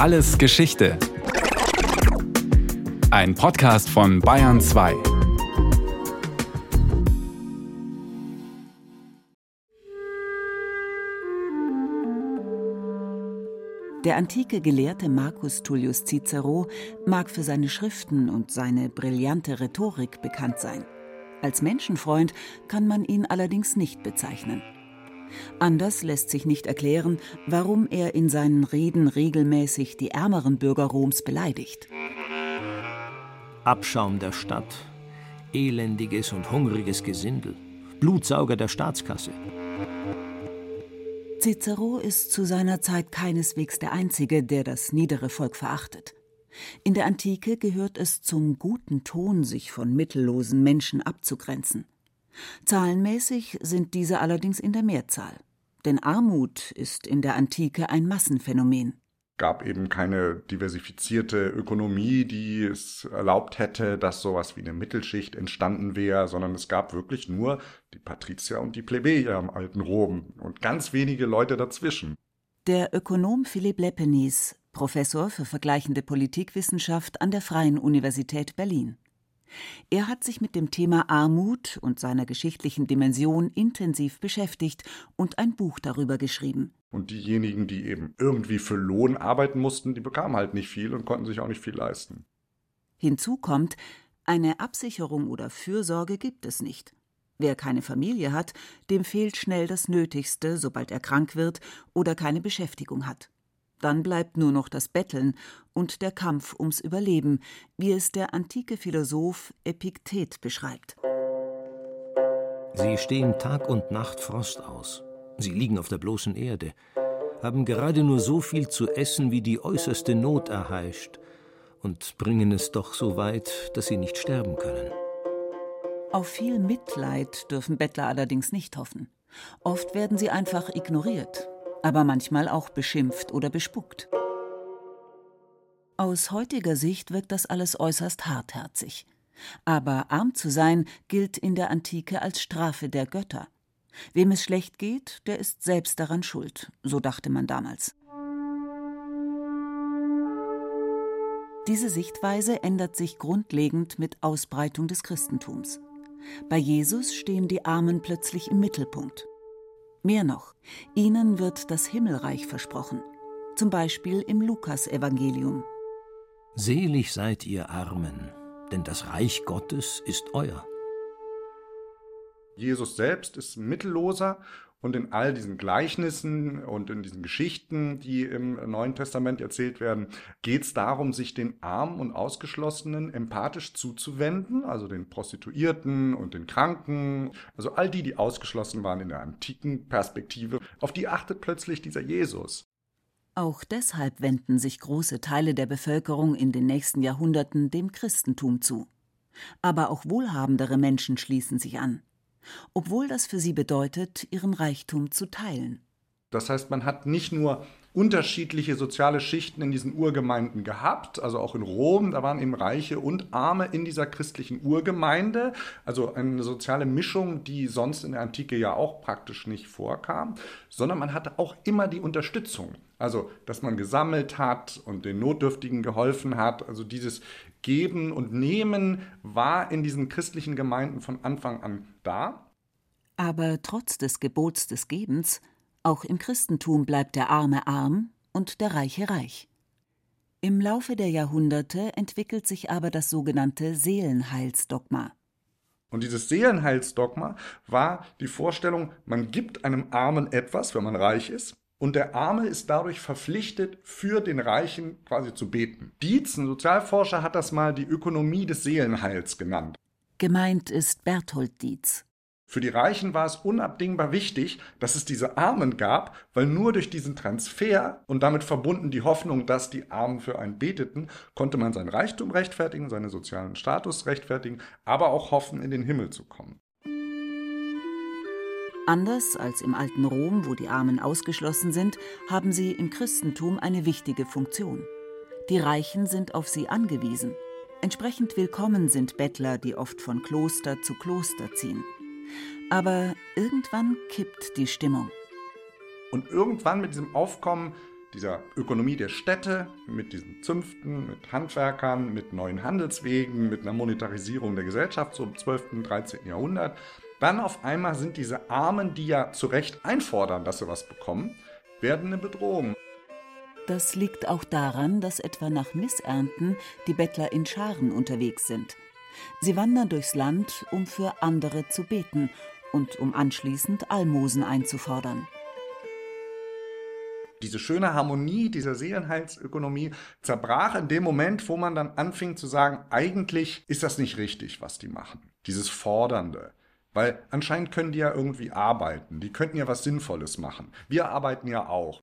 Alles Geschichte. Ein Podcast von Bayern 2. Der antike Gelehrte Marcus Tullius Cicero mag für seine Schriften und seine brillante Rhetorik bekannt sein. Als Menschenfreund kann man ihn allerdings nicht bezeichnen. Anders lässt sich nicht erklären, warum er in seinen Reden regelmäßig die ärmeren Bürger Roms beleidigt. Abschaum der Stadt, elendiges und hungriges Gesindel, Blutsauger der Staatskasse. Cicero ist zu seiner Zeit keineswegs der Einzige, der das niedere Volk verachtet. In der Antike gehört es zum guten Ton, sich von mittellosen Menschen abzugrenzen. Zahlenmäßig sind diese allerdings in der Mehrzahl. Denn Armut ist in der Antike ein Massenphänomen gab eben keine diversifizierte Ökonomie, die es erlaubt hätte, dass sowas wie eine Mittelschicht entstanden wäre, sondern es gab wirklich nur die Patrizier und die Plebejer im alten Rom und ganz wenige Leute dazwischen. Der Ökonom Philipp Leppenis, Professor für vergleichende Politikwissenschaft an der Freien Universität Berlin. Er hat sich mit dem Thema Armut und seiner geschichtlichen Dimension intensiv beschäftigt und ein Buch darüber geschrieben. Und diejenigen, die eben irgendwie für Lohn arbeiten mussten, die bekamen halt nicht viel und konnten sich auch nicht viel leisten. Hinzu kommt, eine Absicherung oder Fürsorge gibt es nicht. Wer keine Familie hat, dem fehlt schnell das Nötigste, sobald er krank wird oder keine Beschäftigung hat. Dann bleibt nur noch das Betteln und der Kampf ums Überleben, wie es der antike Philosoph Epiktet beschreibt. Sie stehen Tag und Nacht Frost aus. Sie liegen auf der bloßen Erde, haben gerade nur so viel zu essen, wie die äußerste Not erheischt, und bringen es doch so weit, dass sie nicht sterben können. Auf viel Mitleid dürfen Bettler allerdings nicht hoffen. Oft werden sie einfach ignoriert, aber manchmal auch beschimpft oder bespuckt. Aus heutiger Sicht wirkt das alles äußerst hartherzig. Aber arm zu sein gilt in der Antike als Strafe der Götter. Wem es schlecht geht, der ist selbst daran schuld, so dachte man damals. Diese Sichtweise ändert sich grundlegend mit Ausbreitung des Christentums. Bei Jesus stehen die Armen plötzlich im Mittelpunkt. Mehr noch, ihnen wird das Himmelreich versprochen, zum Beispiel im Lukasevangelium. Selig seid ihr Armen, denn das Reich Gottes ist euer. Jesus selbst ist mittelloser und in all diesen Gleichnissen und in diesen Geschichten, die im Neuen Testament erzählt werden, geht es darum, sich den Armen und Ausgeschlossenen empathisch zuzuwenden, also den Prostituierten und den Kranken, also all die, die ausgeschlossen waren in der antiken Perspektive. Auf die achtet plötzlich dieser Jesus. Auch deshalb wenden sich große Teile der Bevölkerung in den nächsten Jahrhunderten dem Christentum zu. Aber auch wohlhabendere Menschen schließen sich an obwohl das für sie bedeutet, ihren Reichtum zu teilen. Das heißt, man hat nicht nur unterschiedliche soziale Schichten in diesen Urgemeinden gehabt, also auch in Rom, da waren eben Reiche und Arme in dieser christlichen Urgemeinde, also eine soziale Mischung, die sonst in der Antike ja auch praktisch nicht vorkam, sondern man hatte auch immer die Unterstützung, also dass man gesammelt hat und den Notdürftigen geholfen hat, also dieses Geben und Nehmen war in diesen christlichen Gemeinden von Anfang an da. Aber trotz des Gebots des Gebens, auch im Christentum bleibt der Arme arm und der Reiche reich. Im Laufe der Jahrhunderte entwickelt sich aber das sogenannte Seelenheilsdogma. Und dieses Seelenheilsdogma war die Vorstellung, man gibt einem Armen etwas, wenn man reich ist, und der Arme ist dadurch verpflichtet, für den Reichen quasi zu beten. Dietz, ein Sozialforscher, hat das mal die Ökonomie des Seelenheils genannt. Gemeint ist Berthold Dietz. Für die Reichen war es unabdingbar wichtig, dass es diese Armen gab, weil nur durch diesen Transfer und damit verbunden die Hoffnung, dass die Armen für einen beteten, konnte man sein Reichtum rechtfertigen, seinen sozialen Status rechtfertigen, aber auch hoffen, in den Himmel zu kommen. Anders als im alten Rom, wo die Armen ausgeschlossen sind, haben sie im Christentum eine wichtige Funktion. Die Reichen sind auf sie angewiesen. Entsprechend willkommen sind Bettler, die oft von Kloster zu Kloster ziehen. Aber irgendwann kippt die Stimmung. Und irgendwann mit diesem Aufkommen dieser Ökonomie der Städte, mit diesen Zünften, mit Handwerkern, mit neuen Handelswegen, mit einer Monetarisierung der Gesellschaft so im 12., und 13. Jahrhundert. Dann auf einmal sind diese Armen, die ja zu Recht einfordern, dass sie was bekommen, werden eine Bedrohung. Das liegt auch daran, dass etwa nach Missernten die Bettler in Scharen unterwegs sind. Sie wandern durchs Land, um für andere zu beten und um anschließend Almosen einzufordern. Diese schöne Harmonie dieser Seelenheilsökonomie zerbrach in dem Moment, wo man dann anfing zu sagen, eigentlich ist das nicht richtig, was die machen. Dieses Fordernde. Weil anscheinend können die ja irgendwie arbeiten. Die könnten ja was Sinnvolles machen. Wir arbeiten ja auch.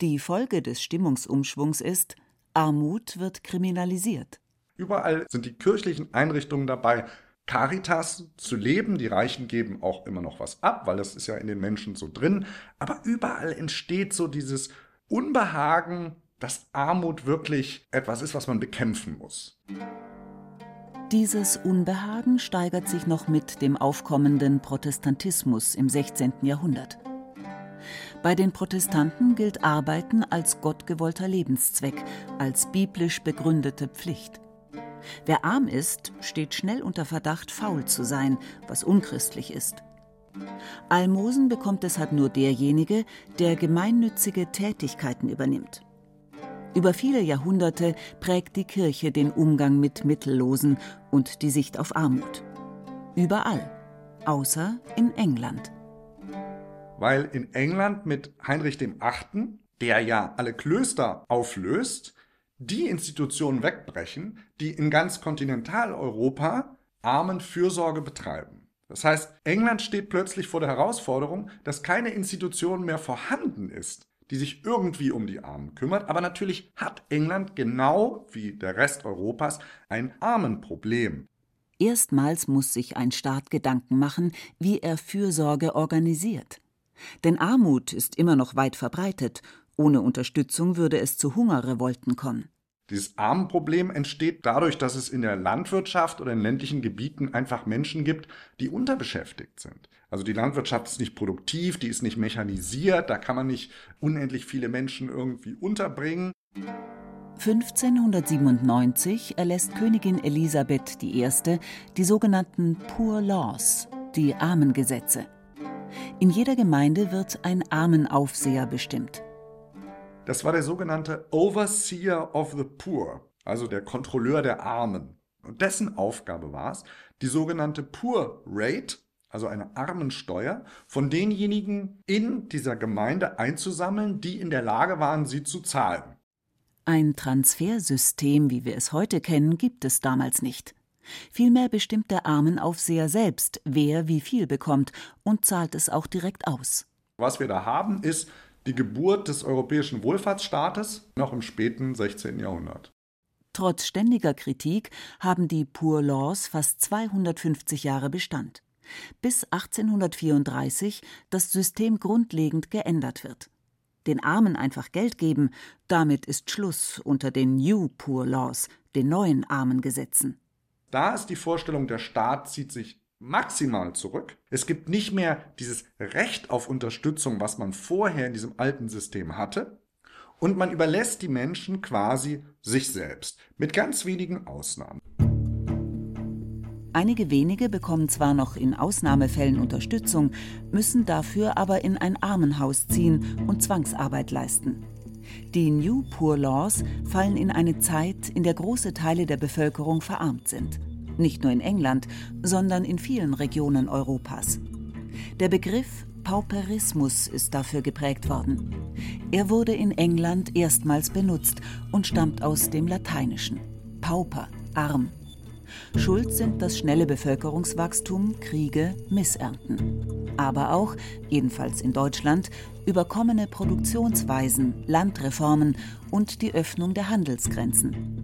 Die Folge des Stimmungsumschwungs ist, Armut wird kriminalisiert. Überall sind die kirchlichen Einrichtungen dabei, Caritas zu leben. Die Reichen geben auch immer noch was ab, weil das ist ja in den Menschen so drin. Aber überall entsteht so dieses Unbehagen, dass Armut wirklich etwas ist, was man bekämpfen muss. Dieses Unbehagen steigert sich noch mit dem aufkommenden Protestantismus im 16. Jahrhundert. Bei den Protestanten gilt Arbeiten als gottgewollter Lebenszweck, als biblisch begründete Pflicht. Wer arm ist, steht schnell unter Verdacht, faul zu sein, was unchristlich ist. Almosen bekommt deshalb nur derjenige, der gemeinnützige Tätigkeiten übernimmt. Über viele Jahrhunderte prägt die Kirche den Umgang mit Mittellosen und die Sicht auf Armut. Überall, außer in England. Weil in England mit Heinrich VIII., der ja alle Klöster auflöst, die Institutionen wegbrechen, die in ganz Kontinentaleuropa Armenfürsorge betreiben. Das heißt, England steht plötzlich vor der Herausforderung, dass keine Institution mehr vorhanden ist, die sich irgendwie um die Armen kümmert. Aber natürlich hat England genau wie der Rest Europas ein Armenproblem. Erstmals muss sich ein Staat Gedanken machen, wie er Fürsorge organisiert. Denn Armut ist immer noch weit verbreitet, ohne Unterstützung würde es zu Hungerrevolten kommen. Dieses Armenproblem entsteht dadurch, dass es in der Landwirtschaft oder in ländlichen Gebieten einfach Menschen gibt, die unterbeschäftigt sind. Also die Landwirtschaft ist nicht produktiv, die ist nicht mechanisiert, da kann man nicht unendlich viele Menschen irgendwie unterbringen. 1597 erlässt Königin Elisabeth I. die sogenannten Poor Laws, die Armengesetze. In jeder Gemeinde wird ein Armenaufseher bestimmt. Das war der sogenannte Overseer of the Poor, also der Kontrolleur der Armen. Und dessen Aufgabe war es, die sogenannte Poor Rate, also eine Armensteuer, von denjenigen in dieser Gemeinde einzusammeln, die in der Lage waren, sie zu zahlen. Ein Transfersystem, wie wir es heute kennen, gibt es damals nicht. Vielmehr bestimmt der Armenaufseher selbst, wer wie viel bekommt und zahlt es auch direkt aus. Was wir da haben, ist die Geburt des europäischen Wohlfahrtsstaates noch im späten 16. Jahrhundert. Trotz ständiger Kritik haben die Poor Laws fast 250 Jahre Bestand, bis 1834 das System grundlegend geändert wird. Den Armen einfach Geld geben, damit ist Schluss unter den New Poor Laws, den neuen Armengesetzen. Da ist die Vorstellung, der Staat zieht sich maximal zurück. Es gibt nicht mehr dieses Recht auf Unterstützung, was man vorher in diesem alten System hatte. Und man überlässt die Menschen quasi sich selbst, mit ganz wenigen Ausnahmen. Einige wenige bekommen zwar noch in Ausnahmefällen Unterstützung, müssen dafür aber in ein Armenhaus ziehen und Zwangsarbeit leisten. Die New Poor Laws fallen in eine Zeit, in der große Teile der Bevölkerung verarmt sind nicht nur in England, sondern in vielen Regionen Europas. Der Begriff Pauperismus ist dafür geprägt worden. Er wurde in England erstmals benutzt und stammt aus dem Lateinischen. Pauper, arm. Schuld sind das schnelle Bevölkerungswachstum, Kriege, Missernten. Aber auch, jedenfalls in Deutschland, überkommene Produktionsweisen, Landreformen und die Öffnung der Handelsgrenzen.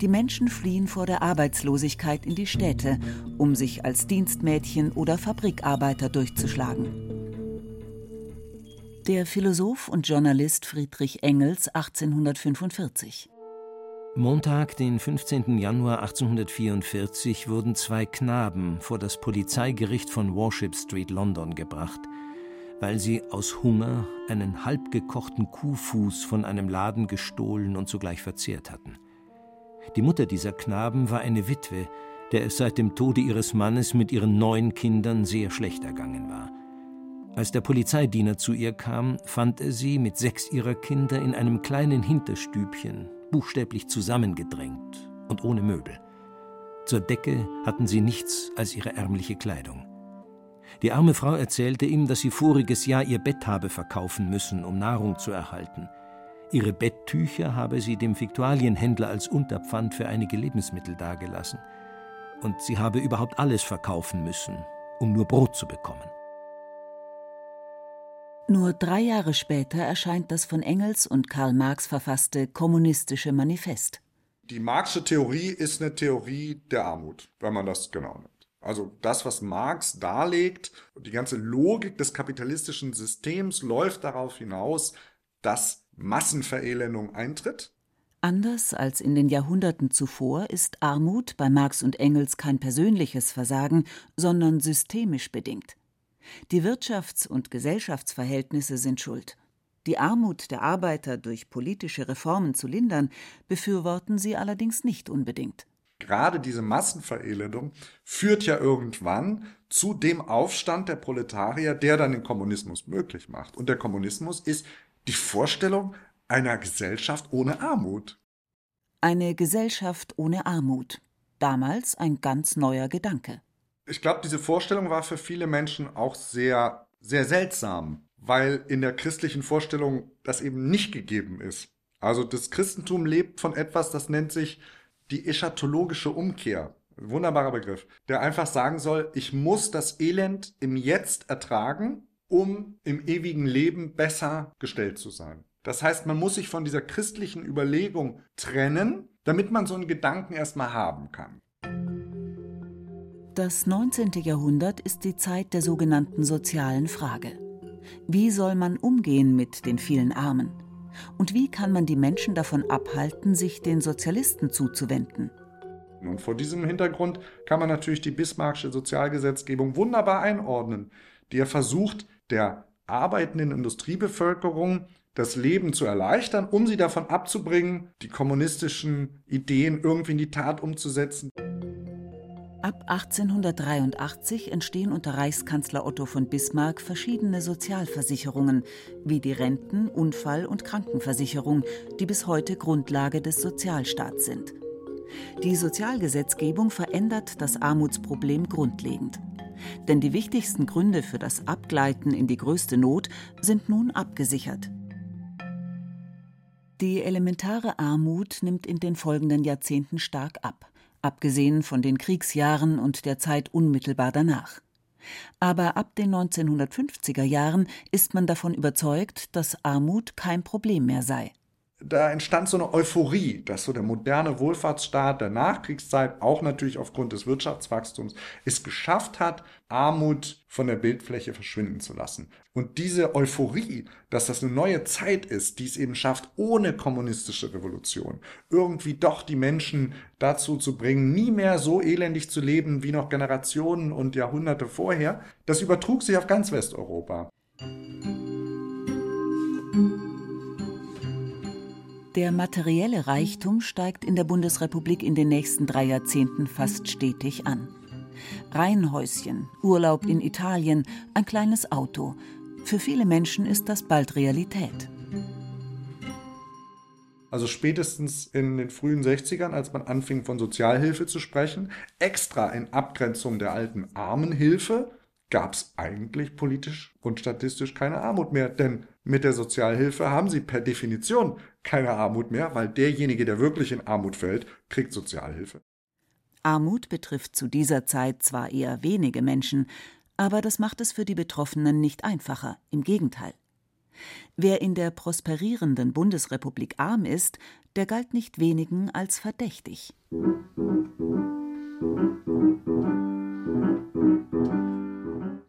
Die Menschen fliehen vor der Arbeitslosigkeit in die Städte, um sich als Dienstmädchen oder Fabrikarbeiter durchzuschlagen. Der Philosoph und Journalist Friedrich Engels 1845 Montag, den 15. Januar 1844, wurden zwei Knaben vor das Polizeigericht von Warship Street, London, gebracht. weil sie aus Hunger einen halbgekochten Kuhfuß von einem Laden gestohlen und sogleich verzehrt hatten. Die Mutter dieser Knaben war eine Witwe, der es seit dem Tode ihres Mannes mit ihren neun Kindern sehr schlecht ergangen war. Als der Polizeidiener zu ihr kam, fand er sie mit sechs ihrer Kinder in einem kleinen Hinterstübchen, buchstäblich zusammengedrängt und ohne Möbel. Zur Decke hatten sie nichts als ihre ärmliche Kleidung. Die arme Frau erzählte ihm, dass sie voriges Jahr ihr Bett habe verkaufen müssen, um Nahrung zu erhalten. Ihre Betttücher habe sie dem Fiktualienhändler als Unterpfand für einige Lebensmittel dagelassen. Und sie habe überhaupt alles verkaufen müssen, um nur Brot zu bekommen. Nur drei Jahre später erscheint das von Engels und Karl Marx verfasste Kommunistische Manifest. Die Marxische Theorie ist eine Theorie der Armut, wenn man das genau nimmt. Also das, was Marx darlegt, die ganze Logik des kapitalistischen Systems läuft darauf hinaus, dass Massenverelendung eintritt. Anders als in den Jahrhunderten zuvor ist Armut bei Marx und Engels kein persönliches Versagen, sondern systemisch bedingt. Die Wirtschafts- und Gesellschaftsverhältnisse sind schuld. Die Armut der Arbeiter durch politische Reformen zu lindern, befürworten sie allerdings nicht unbedingt gerade diese Massenverelendung führt ja irgendwann zu dem Aufstand der Proletarier, der dann den Kommunismus möglich macht. Und der Kommunismus ist die Vorstellung einer Gesellschaft ohne Armut. Eine Gesellschaft ohne Armut. Damals ein ganz neuer Gedanke. Ich glaube, diese Vorstellung war für viele Menschen auch sehr, sehr seltsam, weil in der christlichen Vorstellung das eben nicht gegeben ist. Also das Christentum lebt von etwas, das nennt sich die eschatologische Umkehr. Wunderbarer Begriff, der einfach sagen soll, ich muss das Elend im Jetzt ertragen, um im ewigen Leben besser gestellt zu sein. Das heißt, man muss sich von dieser christlichen Überlegung trennen, damit man so einen Gedanken erstmal haben kann. Das 19. Jahrhundert ist die Zeit der sogenannten sozialen Frage. Wie soll man umgehen mit den vielen Armen? Und wie kann man die Menschen davon abhalten, sich den Sozialisten zuzuwenden? Und vor diesem Hintergrund kann man natürlich die bismarckische Sozialgesetzgebung wunderbar einordnen, die ja versucht, der arbeitenden Industriebevölkerung das Leben zu erleichtern, um sie davon abzubringen, die kommunistischen Ideen irgendwie in die Tat umzusetzen. Ab 1883 entstehen unter Reichskanzler Otto von Bismarck verschiedene Sozialversicherungen, wie die Renten-, Unfall- und Krankenversicherung, die bis heute Grundlage des Sozialstaats sind. Die Sozialgesetzgebung verändert das Armutsproblem grundlegend. Denn die wichtigsten Gründe für das Abgleiten in die größte Not sind nun abgesichert. Die elementare Armut nimmt in den folgenden Jahrzehnten stark ab abgesehen von den Kriegsjahren und der Zeit unmittelbar danach. Aber ab den 1950er Jahren ist man davon überzeugt, dass Armut kein Problem mehr sei da entstand so eine Euphorie, dass so der moderne Wohlfahrtsstaat der Nachkriegszeit, auch natürlich aufgrund des Wirtschaftswachstums, es geschafft hat, Armut von der Bildfläche verschwinden zu lassen. Und diese Euphorie, dass das eine neue Zeit ist, die es eben schafft, ohne kommunistische Revolution, irgendwie doch die Menschen dazu zu bringen, nie mehr so elendig zu leben wie noch Generationen und Jahrhunderte vorher, das übertrug sich auf ganz Westeuropa. Der materielle Reichtum steigt in der Bundesrepublik in den nächsten drei Jahrzehnten fast stetig an. Reihenhäuschen, Urlaub in Italien, ein kleines Auto. Für viele Menschen ist das bald Realität. Also spätestens in den frühen 60ern, als man anfing von Sozialhilfe zu sprechen, extra in Abgrenzung der alten Armenhilfe, gab es eigentlich politisch und statistisch keine Armut mehr. Denn mit der Sozialhilfe haben sie per Definition keine Armut mehr, weil derjenige, der wirklich in Armut fällt, kriegt Sozialhilfe. Armut betrifft zu dieser Zeit zwar eher wenige Menschen, aber das macht es für die Betroffenen nicht einfacher, im Gegenteil. Wer in der prosperierenden Bundesrepublik arm ist, der galt nicht wenigen als verdächtig.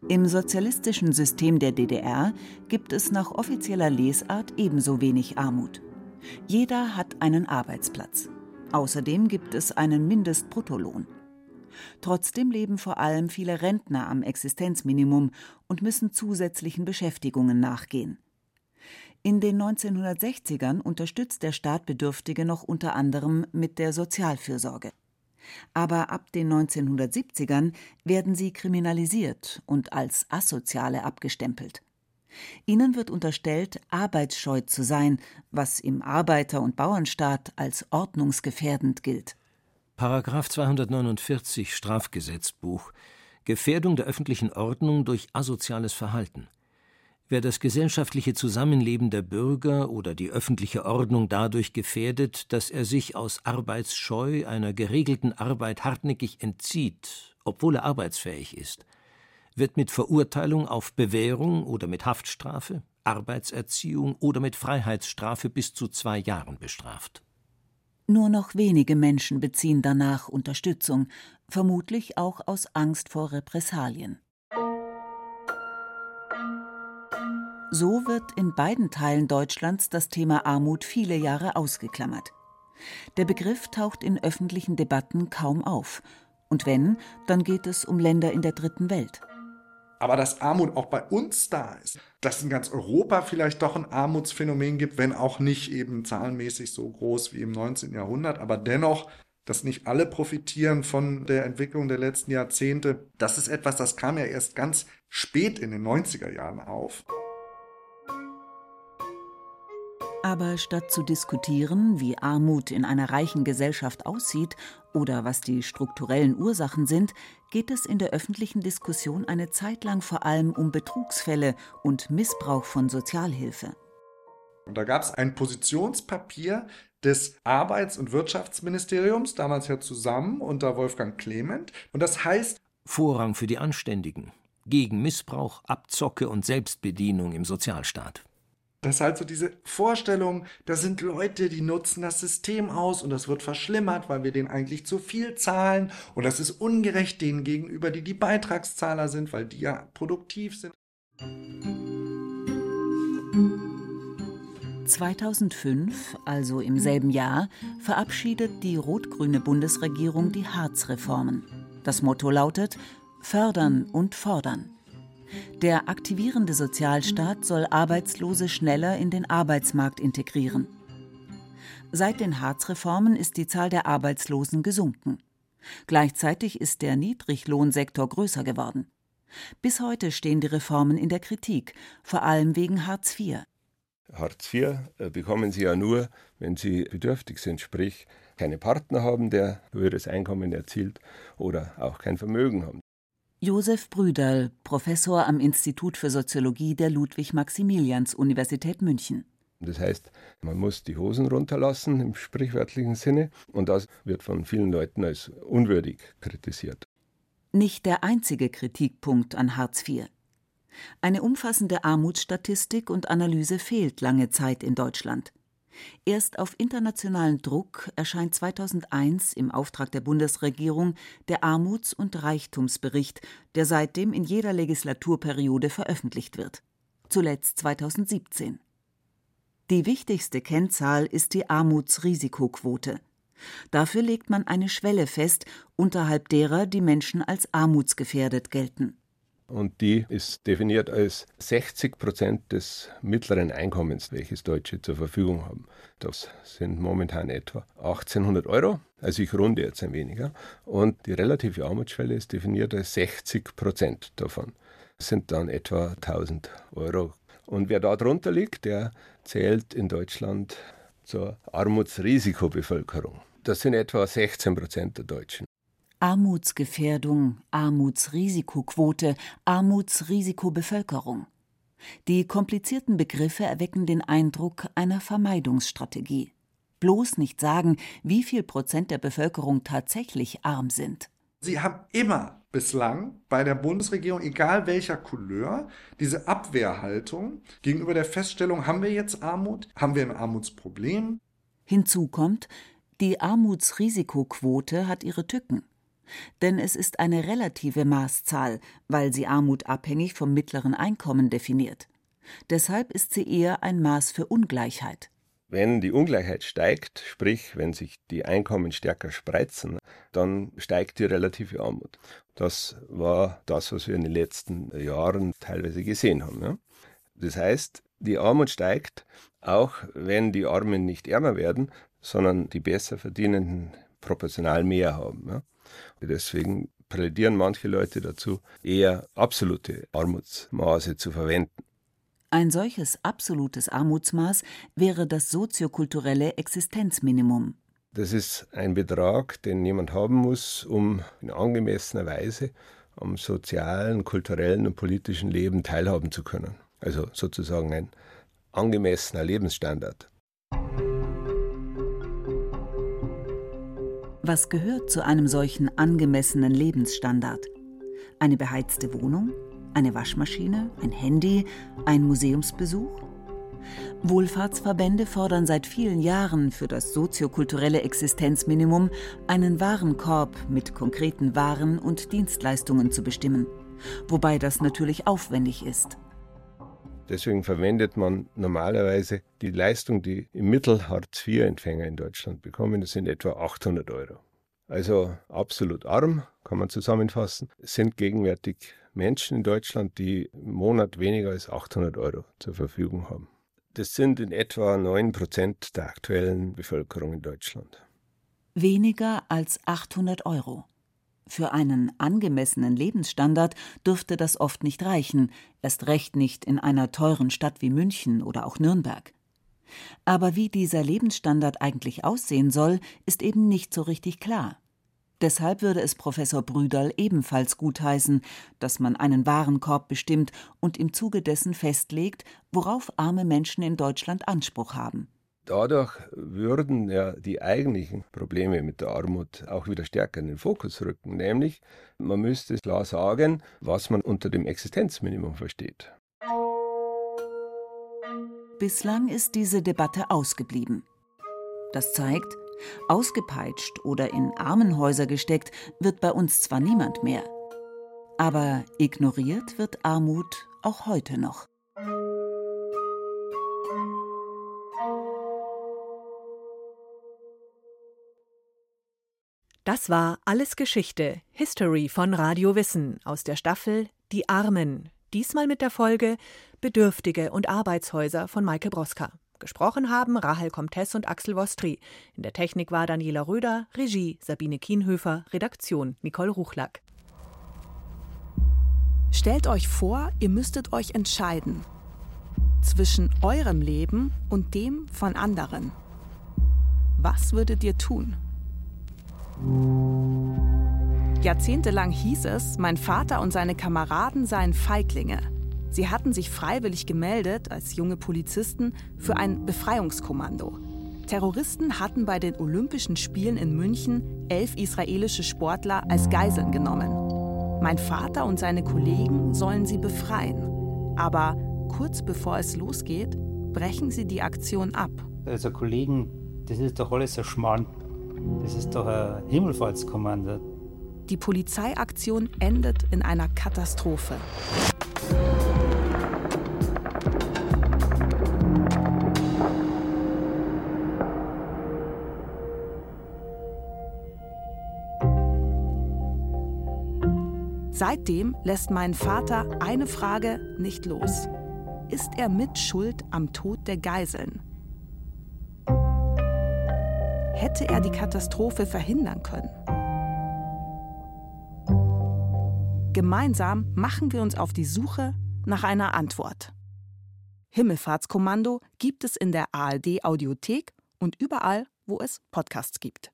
Im sozialistischen System der DDR gibt es nach offizieller Lesart ebenso wenig Armut. Jeder hat einen Arbeitsplatz. Außerdem gibt es einen Mindestbruttolohn. Trotzdem leben vor allem viele Rentner am Existenzminimum und müssen zusätzlichen Beschäftigungen nachgehen. In den 1960ern unterstützt der Staat Bedürftige noch unter anderem mit der Sozialfürsorge. Aber ab den 1970ern werden sie kriminalisiert und als Asoziale abgestempelt. Ihnen wird unterstellt, arbeitsscheu zu sein, was im Arbeiter- und Bauernstaat als ordnungsgefährdend gilt. Paragraph 249 Strafgesetzbuch Gefährdung der öffentlichen Ordnung durch asoziales Verhalten. Wer das gesellschaftliche Zusammenleben der Bürger oder die öffentliche Ordnung dadurch gefährdet, dass er sich aus Arbeitsscheu einer geregelten Arbeit hartnäckig entzieht, obwohl er arbeitsfähig ist, wird mit Verurteilung auf Bewährung oder mit Haftstrafe, Arbeitserziehung oder mit Freiheitsstrafe bis zu zwei Jahren bestraft. Nur noch wenige Menschen beziehen danach Unterstützung, vermutlich auch aus Angst vor Repressalien. So wird in beiden Teilen Deutschlands das Thema Armut viele Jahre ausgeklammert. Der Begriff taucht in öffentlichen Debatten kaum auf. Und wenn, dann geht es um Länder in der dritten Welt. Aber dass Armut auch bei uns da ist, dass in ganz Europa vielleicht doch ein Armutsphänomen gibt, wenn auch nicht eben zahlenmäßig so groß wie im 19. Jahrhundert, aber dennoch, dass nicht alle profitieren von der Entwicklung der letzten Jahrzehnte, das ist etwas, das kam ja erst ganz spät in den 90er Jahren auf. Aber statt zu diskutieren, wie Armut in einer reichen Gesellschaft aussieht oder was die strukturellen Ursachen sind, geht es in der öffentlichen Diskussion eine Zeit lang vor allem um Betrugsfälle und Missbrauch von Sozialhilfe. Und da gab es ein Positionspapier des Arbeits- und Wirtschaftsministeriums, damals ja zusammen unter Wolfgang Clement. Und das heißt Vorrang für die Anständigen, gegen Missbrauch, Abzocke und Selbstbedienung im Sozialstaat. Das ist halt so diese Vorstellung, da sind Leute, die nutzen das System aus und das wird verschlimmert, weil wir denen eigentlich zu viel zahlen und das ist ungerecht denen gegenüber, die die Beitragszahler sind, weil die ja produktiv sind. 2005, also im selben Jahr, verabschiedet die rot-grüne Bundesregierung die Hartz-Reformen. Das Motto lautet Fördern und fordern. Der aktivierende Sozialstaat soll Arbeitslose schneller in den Arbeitsmarkt integrieren. Seit den Hartz-Reformen ist die Zahl der Arbeitslosen gesunken. Gleichzeitig ist der Niedriglohnsektor größer geworden. Bis heute stehen die Reformen in der Kritik, vor allem wegen Hartz IV. Hartz IV äh, bekommen Sie ja nur, wenn Sie bedürftig sind, sprich keine Partner haben, der höheres Einkommen erzielt oder auch kein Vermögen haben. Josef Brüderl, Professor am Institut für Soziologie der Ludwig-Maximilians-Universität München. Das heißt, man muss die Hosen runterlassen im sprichwörtlichen Sinne und das wird von vielen Leuten als unwürdig kritisiert. Nicht der einzige Kritikpunkt an Hartz IV. Eine umfassende Armutsstatistik und Analyse fehlt lange Zeit in Deutschland. Erst auf internationalen Druck erscheint 2001 im Auftrag der Bundesregierung der Armuts- und Reichtumsbericht, der seitdem in jeder Legislaturperiode veröffentlicht wird. Zuletzt 2017. Die wichtigste Kennzahl ist die Armutsrisikoquote. Dafür legt man eine Schwelle fest, unterhalb derer die Menschen als armutsgefährdet gelten und die ist definiert als 60 Prozent des mittleren Einkommens, welches Deutsche zur Verfügung haben. Das sind momentan etwa 1800 Euro, also ich runde jetzt ein wenig. Und die relative Armutsschwelle ist definiert als 60 Prozent davon. Das sind dann etwa 1000 Euro. Und wer da drunter liegt, der zählt in Deutschland zur Armutsrisikobevölkerung. Das sind etwa 16 Prozent der Deutschen. Armutsgefährdung, Armutsrisikoquote, Armutsrisikobevölkerung. Die komplizierten Begriffe erwecken den Eindruck einer Vermeidungsstrategie. Bloß nicht sagen, wie viel Prozent der Bevölkerung tatsächlich arm sind. Sie haben immer bislang bei der Bundesregierung, egal welcher Couleur, diese Abwehrhaltung gegenüber der Feststellung, haben wir jetzt Armut? Haben wir ein Armutsproblem? Hinzu kommt, die Armutsrisikoquote hat ihre Tücken. Denn es ist eine relative Maßzahl, weil sie Armut abhängig vom mittleren Einkommen definiert. Deshalb ist sie eher ein Maß für Ungleichheit. Wenn die Ungleichheit steigt, sprich wenn sich die Einkommen stärker spreizen, dann steigt die relative Armut. Das war das, was wir in den letzten Jahren teilweise gesehen haben. Ja. Das heißt, die Armut steigt, auch wenn die Armen nicht ärmer werden, sondern die besser verdienenden proportional mehr haben. Ja. Deswegen plädieren manche Leute dazu, eher absolute Armutsmaße zu verwenden. Ein solches absolutes Armutsmaß wäre das soziokulturelle Existenzminimum. Das ist ein Betrag, den jemand haben muss, um in angemessener Weise am sozialen, kulturellen und politischen Leben teilhaben zu können. Also sozusagen ein angemessener Lebensstandard. Was gehört zu einem solchen angemessenen Lebensstandard? Eine beheizte Wohnung, eine Waschmaschine, ein Handy, ein Museumsbesuch? Wohlfahrtsverbände fordern seit vielen Jahren für das soziokulturelle Existenzminimum einen Warenkorb mit konkreten Waren und Dienstleistungen zu bestimmen, wobei das natürlich aufwendig ist. Deswegen verwendet man normalerweise die Leistung, die im Mittel Hartz-IV-Empfänger in Deutschland bekommen, das sind etwa 800 Euro. Also absolut arm, kann man zusammenfassen, sind gegenwärtig Menschen in Deutschland, die im Monat weniger als 800 Euro zur Verfügung haben. Das sind in etwa 9 Prozent der aktuellen Bevölkerung in Deutschland. Weniger als 800 Euro. Für einen angemessenen Lebensstandard dürfte das oft nicht reichen, erst recht nicht in einer teuren Stadt wie München oder auch Nürnberg. Aber wie dieser Lebensstandard eigentlich aussehen soll, ist eben nicht so richtig klar. Deshalb würde es Professor Brüderl ebenfalls gutheißen, dass man einen Warenkorb bestimmt und im Zuge dessen festlegt, worauf arme Menschen in Deutschland Anspruch haben. Dadurch würden ja die eigentlichen Probleme mit der Armut auch wieder stärker in den Fokus rücken, nämlich man müsste klar sagen, was man unter dem Existenzminimum versteht. Bislang ist diese Debatte ausgeblieben. Das zeigt, Ausgepeitscht oder in Armenhäuser gesteckt wird bei uns zwar niemand mehr, aber ignoriert wird Armut auch heute noch. Das war Alles Geschichte, History von Radio Wissen aus der Staffel Die Armen. Diesmal mit der Folge Bedürftige und Arbeitshäuser von Maike Broska. Gesprochen haben Rahel Comtes und Axel Wostri. In der Technik war Daniela Röder, Regie Sabine Kienhöfer, Redaktion Nicole Ruchlack. Stellt euch vor, ihr müsstet euch entscheiden zwischen eurem Leben und dem von anderen. Was würdet ihr tun? Jahrzehntelang hieß es, mein Vater und seine Kameraden seien Feiglinge. Sie hatten sich freiwillig gemeldet als junge Polizisten für ein Befreiungskommando. Terroristen hatten bei den Olympischen Spielen in München elf israelische Sportler als Geiseln genommen. Mein Vater und seine Kollegen sollen sie befreien. Aber kurz bevor es losgeht, brechen sie die Aktion ab. Also Kollegen, das ist doch alles ein Schmarrn. Das ist doch ein Himmelfahrtskommando. Die Polizeiaktion endet in einer Katastrophe. Seitdem lässt mein Vater eine Frage nicht los. Ist er mit Schuld am Tod der Geiseln? Hätte er die Katastrophe verhindern können? Gemeinsam machen wir uns auf die Suche nach einer Antwort. Himmelfahrtskommando gibt es in der ARD Audiothek und überall, wo es Podcasts gibt.